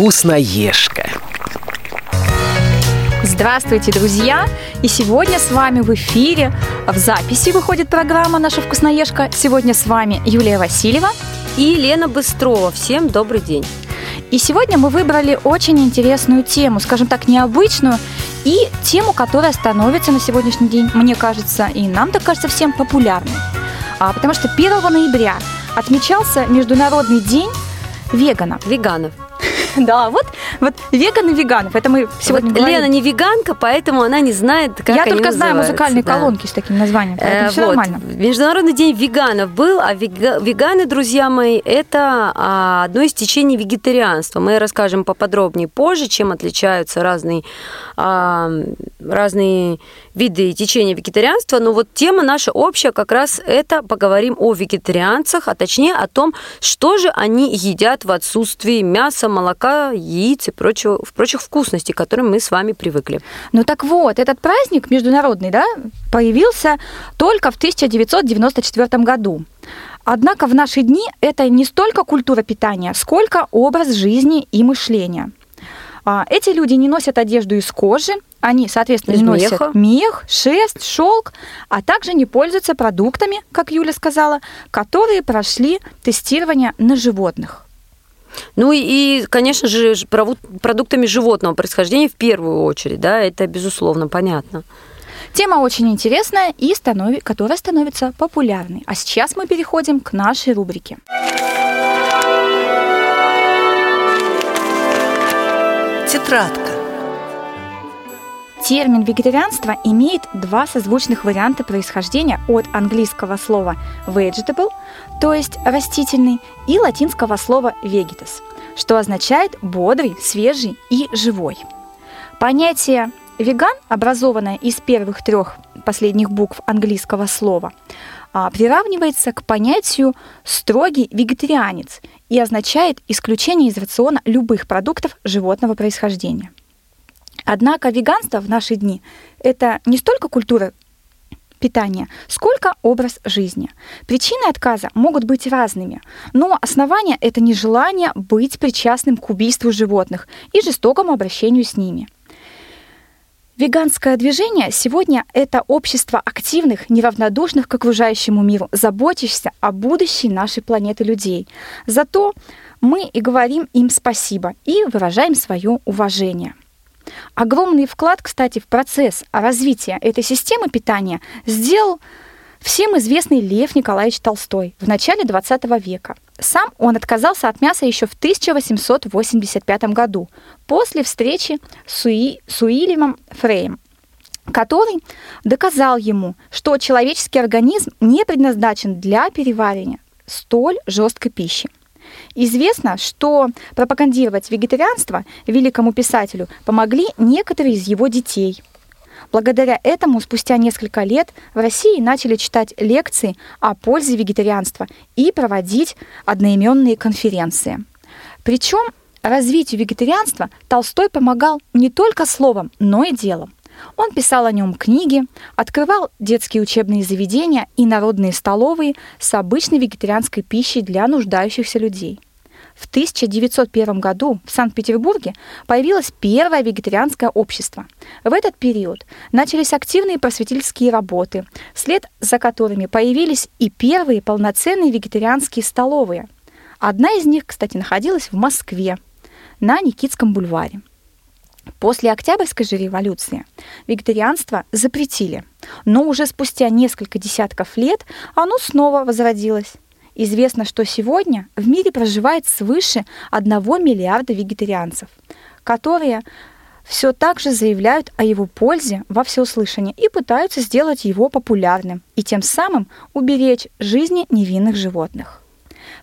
Вкусноежка. Здравствуйте, друзья! И сегодня с вами в эфире, в записи выходит программа «Наша вкусноежка». Сегодня с вами Юлия Васильева и Лена Быстрова. Всем добрый день! И сегодня мы выбрали очень интересную тему, скажем так, необычную, и тему, которая становится на сегодняшний день, мне кажется, и нам так кажется всем популярной. А, потому что 1 ноября отмечался Международный день веганов. Веганов. Да, вот, вот веганы веганов. Это мы сегодня вот говорим. Лена не веганка, поэтому она не знает, как Я они только знаю музыкальные да. колонки с таким названием, поэтому Э, все вот. нормально. Международный день веганов был, а вега- веганы, друзья мои, это а, одно из течений вегетарианства. Мы расскажем поподробнее позже, чем отличаются разные, разные виды течения вегетарианства. Но вот тема наша общая как раз это поговорим о вегетарианцах, а точнее о том, что же они едят в отсутствии мяса, молока, яиц и прочего, прочих вкусностей, к которым мы с вами привыкли. Ну так вот, этот праздник международный, да, появился только в 1994 году. Однако в наши дни это не столько культура питания, сколько образ жизни и мышления. А, Эти люди не носят одежду из кожи, они, соответственно, Из носят меха. мех, шерсть, шелк, а также не пользуются продуктами, как Юля сказала, которые прошли тестирование на животных. Ну и, и, конечно же, продуктами животного происхождения в первую очередь, да, это безусловно понятно. Тема очень интересная и станови- которая становится популярной. А сейчас мы переходим к нашей рубрике. Тетрадка. Термин вегетарианство имеет два созвучных варианта происхождения от английского слова vegetable, то есть растительный, и латинского слова vegetus, что означает бодрый, свежий и живой. Понятие веган, образованное из первых трех последних букв английского слова, а, приравнивается к понятию строгий вегетарианец и означает исключение из рациона любых продуктов животного происхождения. Однако веганство в наши дни – это не столько культура питания, сколько образ жизни. Причины отказа могут быть разными, но основание – это нежелание быть причастным к убийству животных и жестокому обращению с ними. Веганское движение сегодня – это общество активных, неравнодушных к окружающему миру, заботящихся о будущей нашей планеты людей. Зато мы и говорим им спасибо и выражаем свое уважение. Огромный вклад, кстати, в процесс развития этой системы питания сделал всем известный Лев Николаевич Толстой в начале XX века. Сам он отказался от мяса еще в 1885 году, после встречи с, Уи- с Уильямом Фреем, который доказал ему, что человеческий организм не предназначен для переваривания столь жесткой пищи. Известно, что пропагандировать вегетарианство великому писателю помогли некоторые из его детей. Благодаря этому спустя несколько лет в России начали читать лекции о пользе вегетарианства и проводить одноименные конференции. Причем развитию вегетарианства Толстой помогал не только словом, но и делом. Он писал о нем книги, открывал детские учебные заведения и народные столовые с обычной вегетарианской пищей для нуждающихся людей. В 1901 году в Санкт-Петербурге появилось первое вегетарианское общество. В этот период начались активные просветительские работы, вслед за которыми появились и первые полноценные вегетарианские столовые. Одна из них, кстати, находилась в Москве, на Никитском бульваре. После Октябрьской же революции вегетарианство запретили, но уже спустя несколько десятков лет оно снова возродилось. Известно, что сегодня в мире проживает свыше 1 миллиарда вегетарианцев, которые все так же заявляют о его пользе во всеуслышание и пытаются сделать его популярным и тем самым уберечь жизни невинных животных.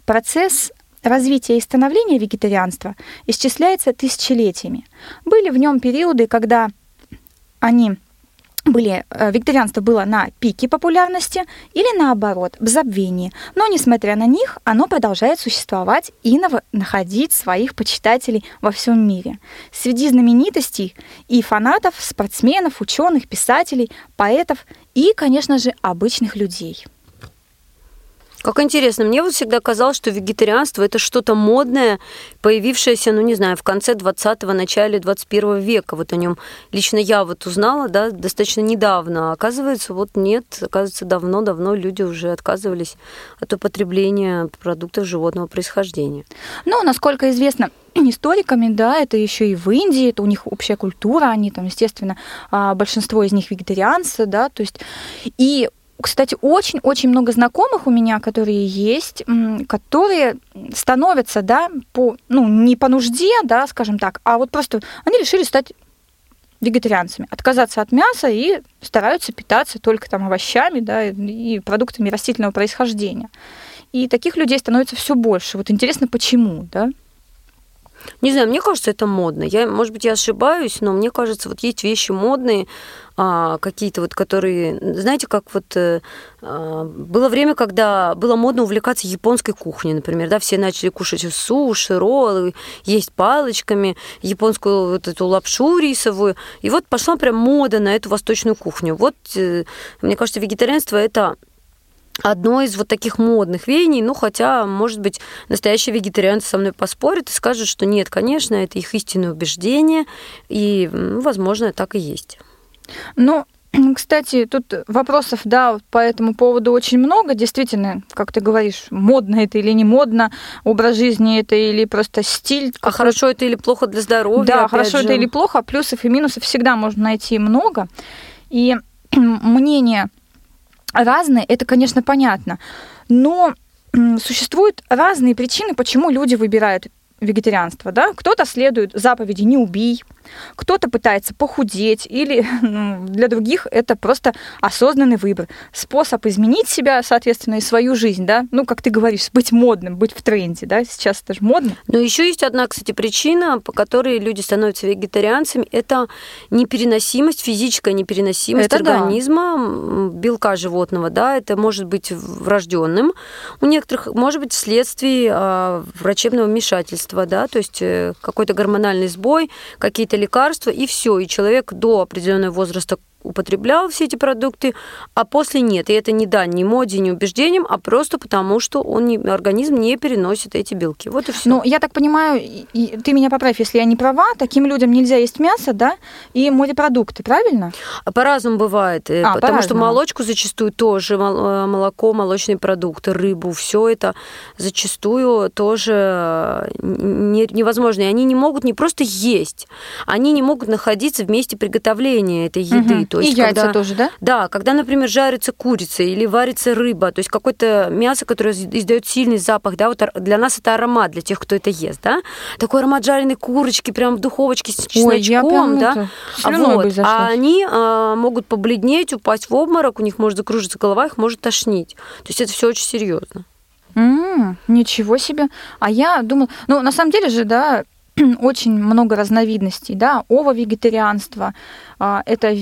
Процесс развития и становления вегетарианства исчисляется тысячелетиями. Были в нем периоды, когда они были, э, вегетарианство было на пике популярности или наоборот, в забвении. Но, несмотря на них, оно продолжает существовать и находить своих почитателей во всем мире. Среди знаменитостей и фанатов, спортсменов, ученых, писателей, поэтов и, конечно же, обычных людей. Как интересно, мне вот всегда казалось, что вегетарианство это что-то модное, появившееся, ну не знаю, в конце 20-го, начале 21 века. Вот о нем лично я вот узнала, да, достаточно недавно. А оказывается, вот нет, оказывается, давно-давно люди уже отказывались от употребления продуктов животного происхождения. Ну, насколько известно, историками, да, это еще и в Индии, это у них общая культура, они там, естественно, а, большинство из них вегетарианцы, да, то есть и кстати, очень-очень много знакомых у меня, которые есть, которые становятся, да, по, ну, не по нужде, да, скажем так, а вот просто они решили стать вегетарианцами, отказаться от мяса и стараются питаться только там овощами, да, и продуктами растительного происхождения. И таких людей становится все больше. Вот интересно, почему, да? Не знаю, мне кажется, это модно. Я, может быть, я ошибаюсь, но мне кажется, вот есть вещи модные, а, какие-то вот, которые, знаете, как вот э, а, было время, когда было модно увлекаться японской кухней, например, да, все начали кушать суши, роллы, есть палочками, японскую вот эту лапшу рисовую, и вот пошла прям мода на эту восточную кухню. Вот, э, мне кажется, вегетарианство это одно из вот таких модных веяний, ну, хотя, может быть, настоящие вегетарианцы со мной поспорят и скажут, что нет, конечно, это их истинное убеждение, и, ну, возможно, так и есть. Ну, кстати, тут вопросов, да, по этому поводу очень много. Действительно, как ты говоришь, модно это или не модно, образ жизни это или просто стиль. А хорошо это или плохо для здоровья? Да, хорошо же. это или плохо, плюсов и минусов всегда можно найти много. И мнение разные, это, конечно, понятно. Но существуют разные причины, почему люди выбирают вегетарианство, да? Кто-то следует заповеди «не убий», кто-то пытается похудеть, или ну, для других это просто осознанный выбор, способ изменить себя, соответственно, и свою жизнь, да, ну, как ты говоришь, быть модным, быть в тренде, да, сейчас это же модно. Но еще есть одна, кстати, причина, по которой люди становятся вегетарианцами, это непереносимость, физическая непереносимость это организма, да. белка животного, да, это может быть врожденным, у некоторых может быть вследствие а, врачебного вмешательства, да, то есть э, какой-то гормональный сбой, какие-то лекарства, и все. И человек до определенного возраста употреблял все эти продукты, а после нет. И это не да, не моде, не убеждением, а просто потому, что он не, организм не переносит эти белки. Вот и все. Ну, я так понимаю, и, ты меня поправь, если я не права, таким людям нельзя есть мясо, да, и морепродукты, правильно? По-разному бывает, э, а, потому по что молочку зачастую тоже, э, молоко, молочные продукты, рыбу, все это зачастую тоже э, невозможно. И они не могут не просто есть, они не могут находиться в месте приготовления этой еды. Угу. То есть, и яйца когда, тоже, да? Да, когда, например, жарится курица или варится рыба, то есть какое-то мясо, которое издает сильный запах, да, вот для нас это аромат, для тех, кто это ест, да, такой аромат жареной курочки, прям в духовочке с чесночком, Ой, я прям, да, вот, а они а, могут побледнеть, упасть в обморок, у них может закружиться голова, их может тошнить, то есть это все очень серьезно. Mm, ничего себе. А я думала, ну, на самом деле же, да, очень много разновидностей, да, ово-вегетарианство, а, это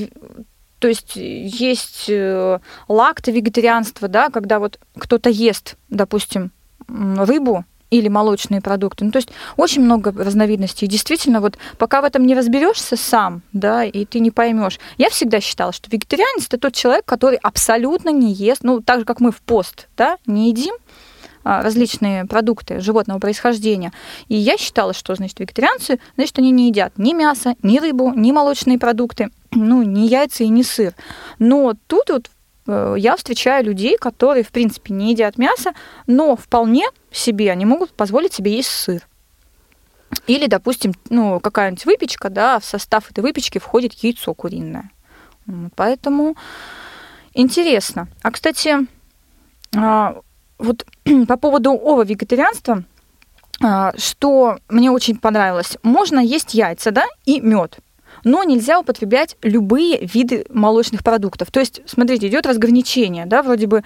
то есть есть э, лакто-вегетарианство, да, когда вот кто-то ест, допустим, рыбу или молочные продукты. Ну, то есть очень много разновидностей. действительно, вот пока в этом не разберешься сам, да, и ты не поймешь. Я всегда считала, что вегетарианец это тот человек, который абсолютно не ест, ну, так же, как мы в пост, да, не едим, различные продукты животного происхождения. И я считала, что, значит, вегетарианцы, значит, они не едят ни мясо, ни рыбу, ни молочные продукты, ну, ни яйца и ни сыр. Но тут вот э, я встречаю людей, которые, в принципе, не едят мясо, но вполне себе они могут позволить себе есть сыр. Или, допустим, ну, какая-нибудь выпечка, да, в состав этой выпечки входит яйцо куриное. Поэтому интересно. А, кстати, а, вот по поводу ова-вегетарианства, а, что мне очень понравилось. Можно есть яйца, да, и мед но нельзя употреблять любые виды молочных продуктов. То есть, смотрите, идет разграничение, да, вроде бы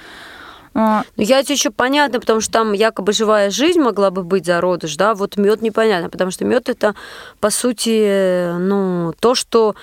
а, ну, яйца еще понятно, потому что там якобы живая жизнь могла бы быть зародыш, да, вот мед непонятно, потому что мед это, по сути, ну, то, что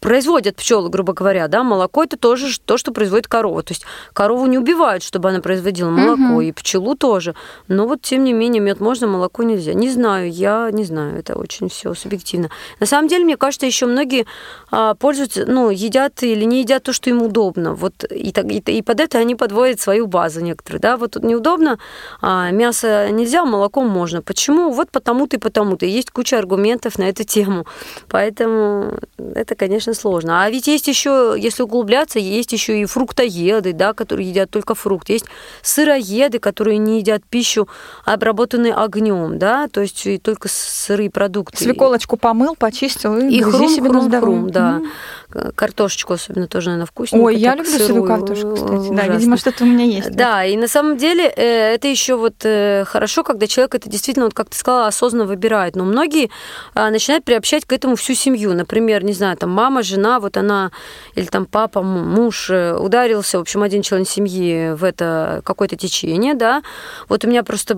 производят пчелы, грубо говоря, да, молоко это тоже то, что производит корова. То есть корову не убивают, чтобы она производила молоко, угу. и пчелу тоже. Но вот тем не менее мед можно, молоко нельзя. Не знаю, я не знаю, это очень все субъективно. На самом деле, мне кажется, еще многие а, пользуются, ну, едят или не едят то, что им удобно. Вот и, и, и под это они подводят свою базу некоторые, да. Вот тут неудобно, а, мясо нельзя, молоко можно. Почему? Вот потому-то и потому-то. Есть куча аргументов на эту тему. Поэтому это, конечно, конечно, сложно. А ведь есть еще, если углубляться, есть еще и фруктоеды, да, которые едят только фрукт. Есть сыроеды, которые не едят пищу, обработанную огнем, да, то есть и только сырые продукты. Свеколочку помыл, почистил и, и хрум, себе хрум, на хрум, да. Mm. Картошечку особенно тоже, наверное, вкусненько. Ой, я люблю сырую картошку, кстати. Ужасно. Да, видимо, что-то у меня есть. Да, и на самом деле э, это еще вот э, хорошо, когда человек это действительно, вот как ты сказала, осознанно выбирает. Но многие а, начинают приобщать к этому всю семью. Например, не знаю, там мама, жена, вот она, или там папа, муж э, ударился, в общем, один член семьи в это какое-то течение, да. Вот у меня просто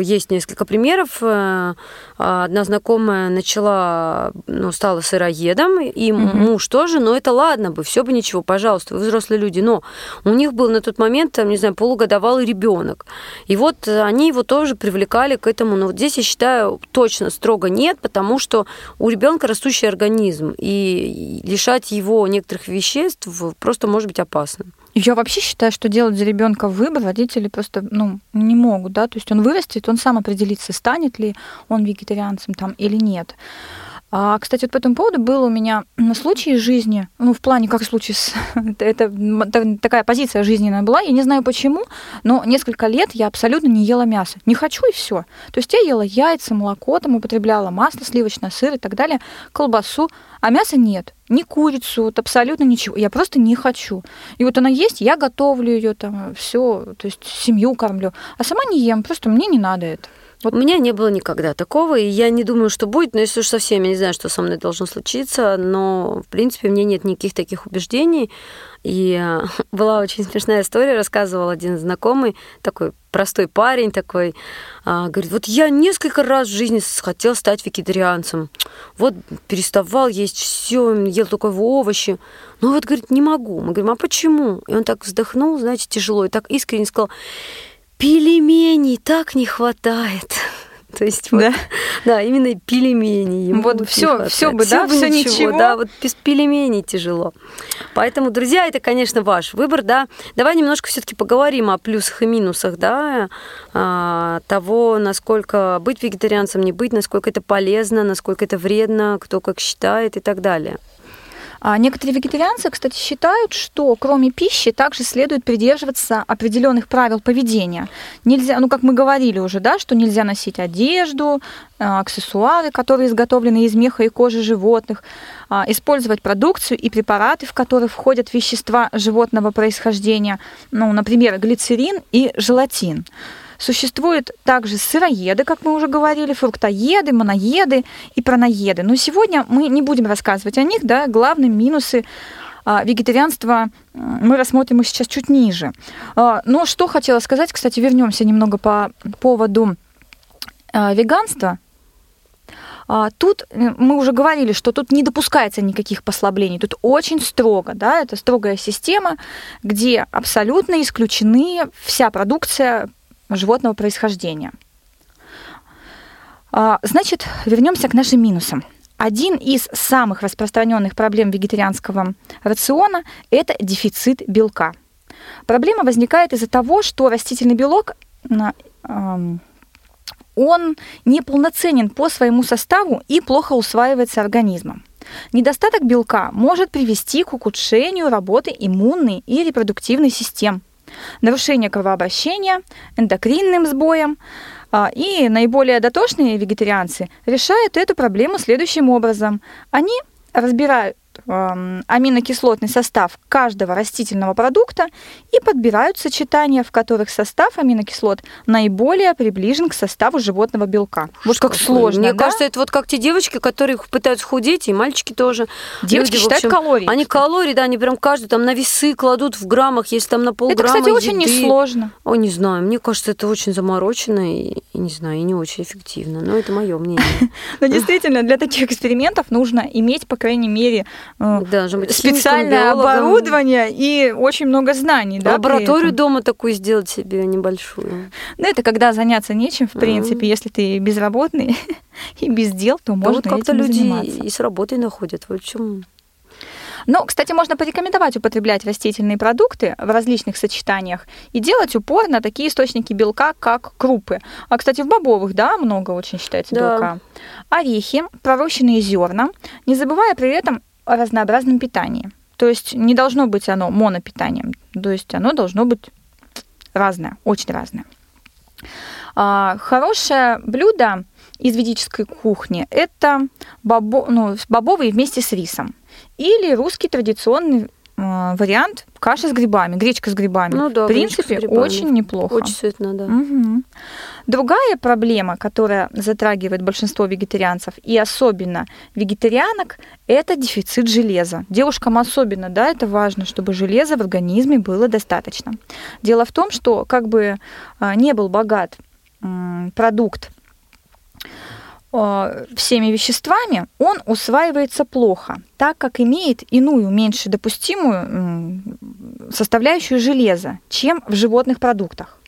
есть несколько примеров. Э, одна знакомая начала, ну, стала сыроедом, и mm муж тоже, но это ладно бы, все бы ничего, пожалуйста, вы взрослые люди. Но у них был на тот момент, там, не знаю, полугодовалый ребенок. И вот они его тоже привлекали к этому. Но вот здесь я считаю, точно строго нет, потому что у ребенка растущий организм. И лишать его некоторых веществ просто может быть опасным. Я вообще считаю, что делать за ребенка выбор родители просто ну, не могут, да, то есть он вырастет, он сам определится, станет ли он вегетарианцем там или нет. А, кстати, вот по этому поводу был у меня случай из жизни, ну, в плане, как случай с... это, это такая позиция жизненная была, я не знаю почему, но несколько лет я абсолютно не ела мясо. Не хочу и все. То есть я ела яйца, молоко, там употребляла масло сливочное, сыр и так далее, колбасу, а мяса нет. Ни курицу, вот абсолютно ничего. Я просто не хочу. И вот она есть, я готовлю ее там, все, то есть семью кормлю. А сама не ем, просто мне не надо это. Вот. У меня не было никогда такого, и я не думаю, что будет, но если уж совсем, я не знаю, что со мной должно случиться, но, в принципе, у меня нет никаких таких убеждений. И э, была очень смешная история, рассказывал один знакомый, такой простой парень такой, а, говорит, вот я несколько раз в жизни хотел стать вегетарианцем. Вот переставал есть все, ел только овощи. Но вот, говорит, не могу. Мы говорим, а почему? И он так вздохнул, знаете, тяжело, и так искренне сказал, пельменей так не хватает. То есть вот, да? да, именно пельмени. Вот все, все бы, да, все ничего, ничего, да, вот без пельменей тяжело. Поэтому, друзья, это, конечно, ваш выбор, да. Давай немножко все-таки поговорим о плюсах и минусах, да, а, того, насколько быть вегетарианцем, не быть, насколько это полезно, насколько это вредно, кто как считает и так далее. А некоторые вегетарианцы, кстати, считают, что кроме пищи также следует придерживаться определенных правил поведения. Нельзя, ну как мы говорили уже, да, что нельзя носить одежду, а, аксессуары, которые изготовлены из меха и кожи животных, а, использовать продукцию и препараты, в которые входят вещества животного происхождения, ну, например, глицерин и желатин. Существуют также сыроеды, как мы уже говорили, фруктоеды, моноеды и праноеды. Но сегодня мы не будем рассказывать о них, да, главные минусы а, вегетарианства мы рассмотрим их сейчас чуть ниже. А, но что хотела сказать, кстати, вернемся немного по поводу а, веганства. Тут э, мы уже говорили, что тут не допускается никаких послаблений. Тут очень строго, да, это строгая система, где абсолютно исключены вся продукция животного происхождения. А, значит, вернемся к нашим минусам. Один из самых распространенных проблем вегетарианского рациона – это дефицит белка. Проблема возникает из-за того, что растительный белок он неполноценен по своему составу и плохо усваивается организмом. Недостаток белка может привести к ухудшению работы иммунной и репродуктивной систем – нарушение кровообращения, эндокринным сбоем. А, и наиболее дотошные вегетарианцы решают эту проблему следующим образом. Они разбирают аминокислотный состав каждого растительного продукта и подбирают сочетания, в которых состав аминокислот наиболее приближен к составу животного белка. Вот как сложно. Мне да? кажется, это вот как те девочки, которые пытаются худеть, и мальчики тоже. Девочки Люди, считают общем, калории. Они калории, да, они прям каждый там на весы кладут в граммах, если там на полграмма. Это, кстати, очень еды. несложно. О, не знаю, мне кажется, это очень заморочено и, и не знаю, и не очень эффективно. Но это мое мнение. Но действительно, для таких экспериментов нужно иметь, по крайней мере, Должен быть специальное химиком, оборудование и очень много знаний. Да, Лабораторию дома такую сделать себе небольшую. Ну, это когда заняться нечем, в принципе. Если ты безработный и без дел, то Да можно вот как-то люди заниматься. и с работой находят. В общем, Но, кстати, можно порекомендовать употреблять растительные продукты в различных сочетаниях и делать упор на такие источники белка, как крупы. А, кстати, в бобовых, да, много очень считается Да. белка. Орехи, пророщенные зерна, не забывая при этом о разнообразном питании. То есть не должно быть оно монопитанием, то есть оно должно быть разное, очень разное. А, Хорошее блюдо из ведической кухни – это бобо, ну, бобовые вместе с рисом. Или русский традиционный вариант каши с грибами, гречка с грибами. Ну да, В принципе, грибами. очень неплохо. очень сытно, да. Мгм. Другая проблема, которая затрагивает большинство вегетарианцев и особенно вегетарианок, это дефицит железа. Девушкам особенно, да, это важно, чтобы железа в организме было достаточно. Дело в том, что как бы а, не был богат продукт всеми веществами, он усваивается плохо, так как имеет иную, меньше допустимую составляющую железа, чем в животных продуктах.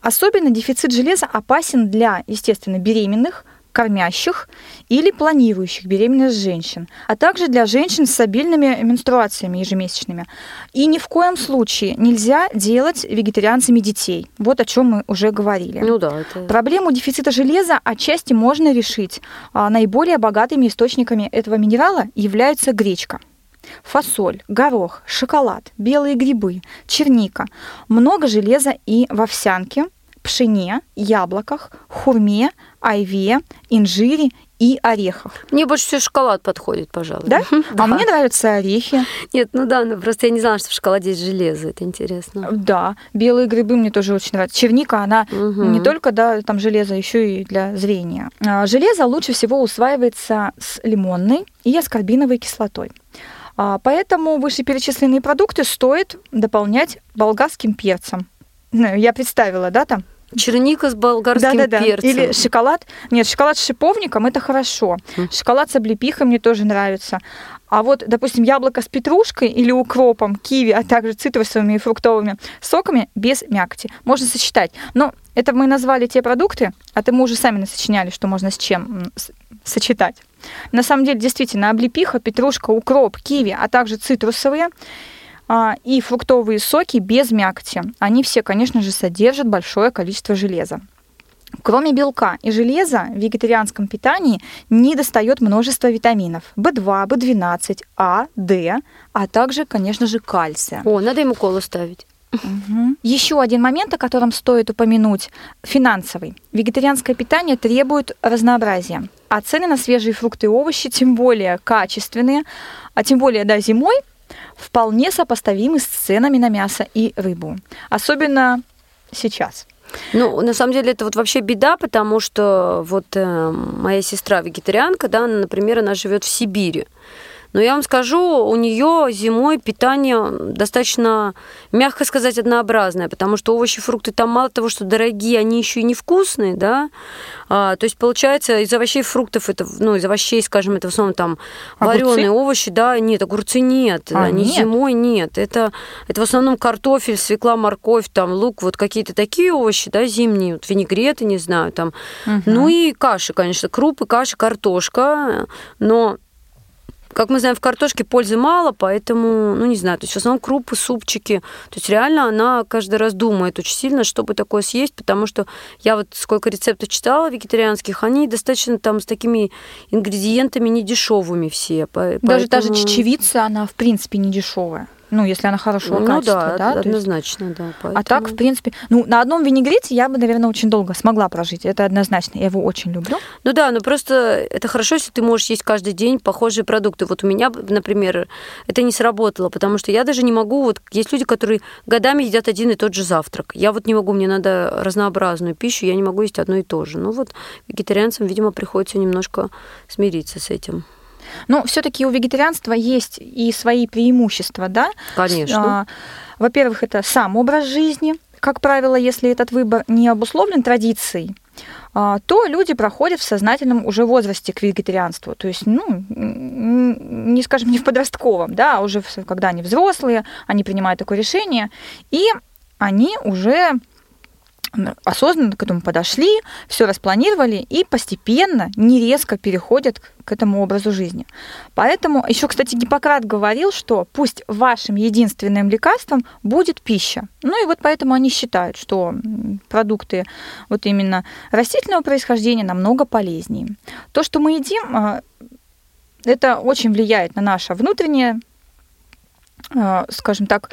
Особенно дефицит железа опасен для, естественно, беременных, кормящих или планирующих беременность женщин, а также для женщин с обильными менструациями ежемесячными. И ни в коем случае нельзя делать вегетарианцами детей. Вот о чем мы уже говорили. Ну да, это... Проблему дефицита железа отчасти можно решить. А Наиболее богатыми источниками этого минерала являются гречка, фасоль, горох, шоколад, белые грибы, черника. Много железа и в овсянке, пшене, яблоках, хурме, айве, инжире и орехах. Мне больше всего шоколад подходит, пожалуй. Да? А мне нравятся орехи. Нет, ну да, ну просто я не знала, что в шоколаде есть железо. Это интересно. Да, белые грибы мне тоже очень нравятся. Черника, она Мгм. не только да, там железо, еще и для зрения. А, Железо лучше всего усваивается с лимонной и аскорбиновой кислотой. А, Поэтому вышеперечисленные продукты стоит дополнять болгарским перцем. Ну, Я представила, да, там? Черника с болгарским Да-да-да. перцем. Или шоколад. Нет, шоколад с шиповником это хорошо. Мгм. Шоколад с облепихой мне тоже нравится. А вот, допустим, яблоко с петрушкой или укропом, киви, а также цитрусовыми и фруктовыми соками без мякоти. Можно сочетать. Но это мы назвали те продукты, а то мы уже сами насочиняли, что можно с чем сочетать. На самом деле, действительно, облепиха, петрушка, укроп, киви, а также цитрусовые и фруктовые соки без мякоти. Они все, конечно же, содержат большое количество железа. Кроме белка и железа в вегетарианском питании не достает множество витаминов В2, В12, А, Д, а также, конечно же, кальция. О, надо ему колу ставить. Еще один момент, о котором стоит упомянуть, финансовый. Вегетарианское питание требует разнообразия, а цены на свежие фрукты и овощи тем более качественные, а тем более да, зимой, вполне сопоставимы с ценами на мясо и рыбу. Особенно сейчас. Ну, на самом деле, это вот вообще беда, потому что вот э, моя сестра вегетарианка, да, она, например, она живет в Сибири. Но я вам скажу, у нее зимой питание достаточно, мягко сказать, однообразное, потому что овощи, фрукты там мало того, что дорогие, они еще и невкусные, да. А, то есть получается из овощей, фруктов это, ну из овощей, скажем, это в основном там Огурцы? вареные овощи, да, нет, огурцы нет, А, они нет? зимой нет. Это это в основном картофель, свекла, морковь, там лук, вот какие-то такие овощи, да, зимние, вот винегреты, не знаю, там. Ну и каши, конечно, крупы, каши, картошка, но как мы знаем, в картошке пользы мало, поэтому, ну, не знаю, то есть в основном крупы, супчики. То есть реально она каждый раз думает очень сильно, чтобы такое съесть, потому что я вот сколько рецептов читала вегетарианских, они достаточно там с такими ингредиентами недешевыми все. по- Даже та же поэтому- чечевица, она в принципе не дешевая. Ну, если она хорошего Ну качества, да, да. то есть- однозначно, да. А так, в поэтому- принципе, ну, на одном винегрете я бы, наверное, очень долго смогла прожить. Это однозначно. Я его очень люблю. Ну да, но просто это хорошо, если ты можешь есть каждый день похожие продукты. Вот у меня, например, это не сработало, потому что я даже не могу, вот есть люди, которые годами едят один и тот же завтрак. Я вот не могу, мне надо разнообразную пищу, я не могу есть одно и то же. Ну вот вегетарианцам, видимо, приходится немножко смириться с этим. Но все-таки у вегетарианства есть и свои преимущества, да? Конечно. А, Во-первых, это сам образ жизни. Как правило, если этот выбор не обусловлен традицией а, то люди проходят в сознательном уже возрасте к вегетарианству. То есть, ну, не скажем, не в подростковом, да, а уже когда они взрослые, они принимают такое решение, и они уже осознанно к этому подошли, все распланировали и постепенно, не резко переходят к этому образу жизни. Поэтому еще, кстати, Гиппократ говорил, что пусть вашим единственным лекарством будет пища. Ну и вот поэтому они считают, что продукты вот именно растительного происхождения намного полезнее. То, что мы едим, а, это очень влияет на наше внутреннее, а, скажем так,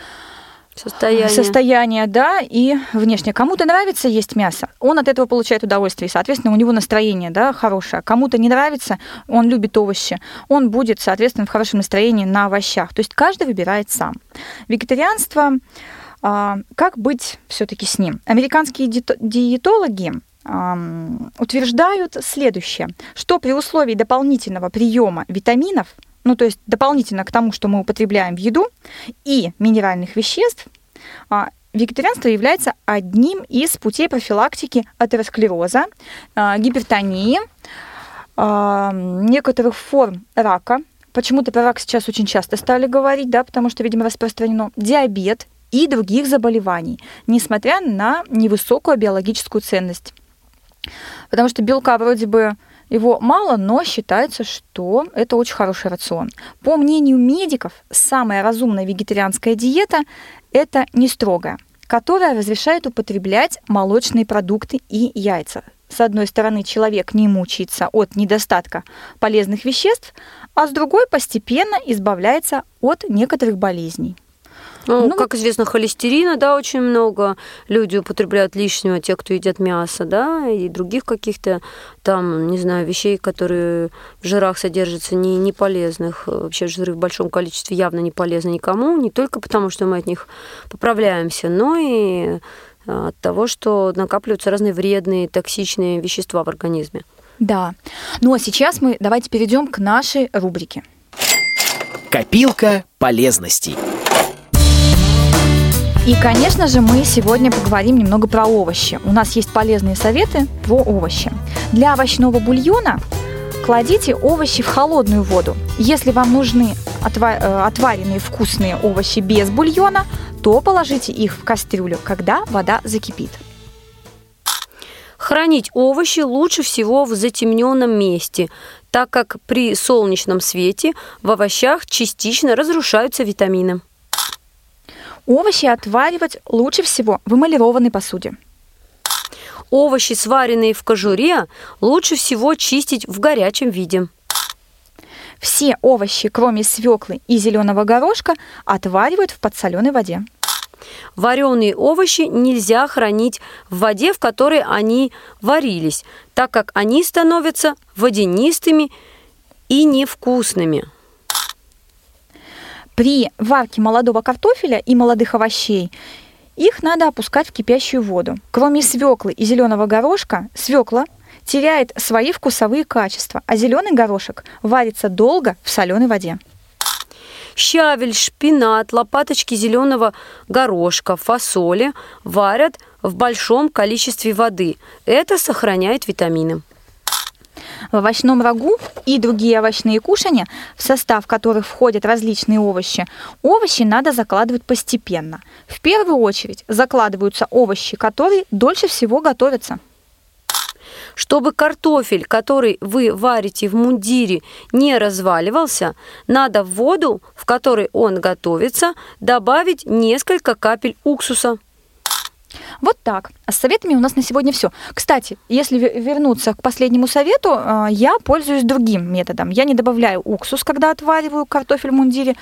Состояние. Состояние, да, и внешне. Кому-то нравится есть мясо, он от этого получает удовольствие, и, соответственно, у него настроение, да, хорошее. Кому-то не нравится, он любит овощи, он будет, соответственно, в хорошем настроении на овощах. То есть каждый выбирает сам. Вегетарианство, а, как быть все-таки с ним? Американские диетологи утверждают следующее, что при условии дополнительного приема витаминов – ну то есть дополнительно к тому, что мы употребляем в еду, и минеральных веществ, а, вегетарианство является одним из путей профилактики атеросклероза, а, гипертонии, а, некоторых форм рака. Почему-то про рак сейчас очень часто стали говорить, да, потому что, видимо, распространено диабет и других заболеваний, несмотря на невысокую биологическую ценность. Потому что белка вроде бы его мало, но считается, что это очень хороший рацион. По мнению медиков, самая разумная вегетарианская диета – это не строгая, которая разрешает употреблять молочные продукты и яйца. С одной стороны, человек не мучается от недостатка полезных веществ, а с другой постепенно избавляется от некоторых болезней. Ну, ну, как известно, холестерина, да, очень много. Люди употребляют лишнего, те, кто едят мясо, да, и других каких-то там, не знаю, вещей, которые в жирах содержатся, не, не полезных. Вообще жиры в большом количестве явно не полезны никому, не только потому, что мы от них поправляемся, но и а, от того, что накапливаются разные вредные, токсичные вещества в организме. Да. Ну а сейчас мы давайте перейдем к нашей рубрике. Копилка полезностей. И, конечно же, мы сегодня поговорим немного про овощи. У нас есть полезные советы про овощи. Для овощного бульона кладите овощи в холодную воду. Если вам нужны э, отваренные вкусные овощи без бульона, то положите их в кастрюлю, когда вода закипит. Хранить овощи лучше всего в затемненном месте, так как при солнечном свете в овощах частично разрушаются витамины. Овощи отваривать лучше всего в эмалированной посуде. Овощи, сваренные в кожуре, лучше всего чистить в горячем виде. Все овощи, кроме свеклы и зеленого горошка, отваривают в подсоленой воде. Вареные овощи нельзя хранить в воде, в которой они варились, так как они становятся водянистыми и невкусными. При варке молодого картофеля и молодых овощей их надо опускать в кипящую воду. Кроме свеклы и зеленого горошка, свекла теряет свои вкусовые качества, а зеленый горошек варится долго в соленой воде. Щавель, шпинат, лопаточки зеленого горошка, фасоли варят в большом количестве воды. Это сохраняет витамины. В овощном рагу и другие овощные кушания, в состав которых входят различные овощи, овощи надо закладывать постепенно. В первую очередь закладываются овощи, которые дольше всего готовятся. Чтобы картофель, который вы варите в мундире, не разваливался, надо в воду, в которой он готовится, добавить несколько капель уксуса. Вот так. А с советами у нас на сегодня все. Кстати, если вернуться к последнему совету, а, я пользуюсь другим методом. Я не добавляю уксус, когда отвариваю картофель в мундире.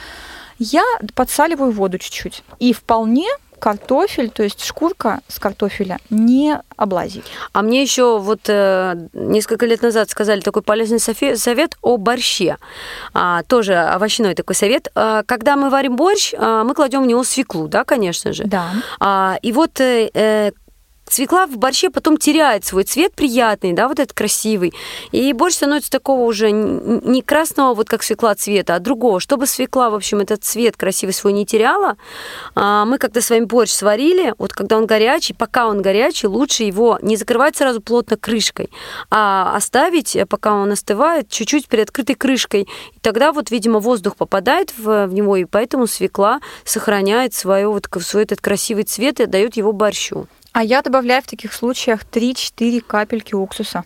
Я подсаливаю воду чуть-чуть. И вполне картофель, то есть шкурка с картофеля, не облазит. А мне еще вот э, несколько лет назад сказали такой полезный совет о борще. А, тоже овощной такой совет. А, когда мы варим борщ, а, мы кладем в него свеклу, да, конечно же. Да. А, и вот э, э свекла в борще потом теряет свой цвет приятный, да, вот этот красивый. И борщ становится такого уже не красного, вот как свекла цвета, а другого. Чтобы свекла, в общем, этот цвет красивый свой не теряла, а, мы когда с вами борщ сварили, вот когда он горячий, пока он горячий, лучше его не закрывать сразу плотно крышкой, а оставить, пока он остывает, чуть-чуть перед открытой крышкой. И тогда вот, видимо, воздух попадает в, в него, и поэтому свекла сохраняет свое, вот, свой этот красивый цвет и дает его борщу. А я добавляю в таких случаях 3-4 капельки уксуса.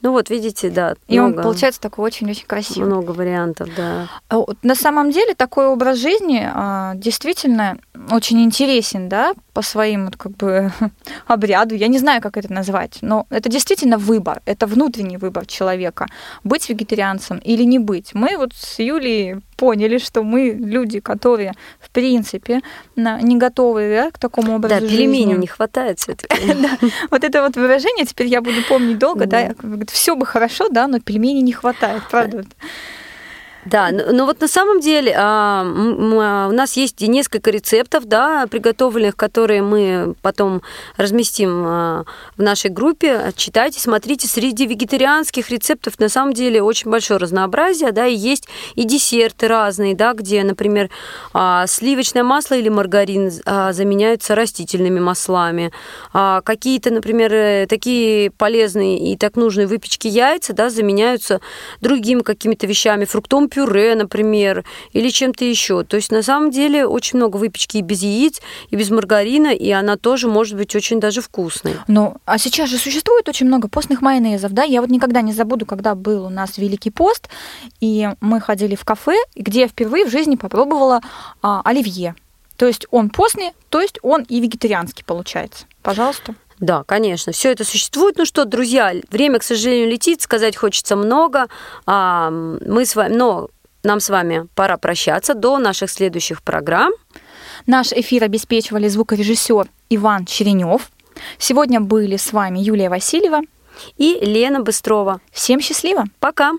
Ну вот, видите, да. И много, он получается такой очень-очень красивый. Много вариантов, да. А на самом деле такой образ жизни а, действительно очень интересен, да, по своим вот, как бы обряду. Я не знаю, как это назвать, но это действительно выбор, это внутренний выбор человека, быть вегетарианцем или не быть. Мы вот с Юлей поняли, что мы люди, которые, в принципе, не готовы да, к такому образу да, жизни. Да, пельменей не хватает все-таки. Вот это вот выражение теперь я буду помнить долго, да, все бы хорошо, да, но пельменей не хватает, правда. Да, но, но вот на самом деле а, а, у нас есть несколько рецептов, да, приготовленных, которые мы потом разместим а, в нашей группе. Читайте, смотрите. Среди вегетарианских рецептов на самом деле очень большое разнообразие, да, и есть и десерты разные, да, где, например, а, сливочное масло или маргарин а, заменяются растительными маслами. А, какие-то, например, э, такие полезные и так нужные выпечки яйца, да, заменяются другими какими-то вещами, фруктом пюре, например, или чем-то еще. То есть на самом деле очень много выпечки и без яиц, и без маргарина, и она тоже может быть очень даже вкусной. Ну, а сейчас же существует очень много постных майонезов, да? Я вот никогда не забуду, когда был у нас Великий пост, и мы ходили в кафе, где я впервые в жизни попробовала а, оливье. То есть он постный, то есть он и вегетарианский получается. Пожалуйста. Да, конечно, все это существует. Ну что, друзья, время, к сожалению, летит, сказать хочется много. А, мы с вами, но нам с вами пора прощаться до наших следующих программ. Наш эфир обеспечивали звукорежиссер Иван Черенев. Сегодня были с вами Юлия Васильева и Лена Быстрова. Всем счастливо. Пока.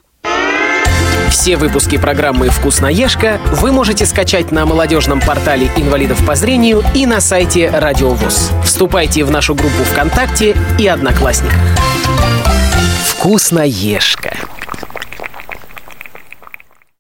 Все выпуски программы «Вкусноежка» вы можете скачать на молодежном портале инвалидов по зрению и на сайте Радио ВОЗ. Вступайте в нашу группу ВКонтакте и Одноклассниках. «Вкусноежка».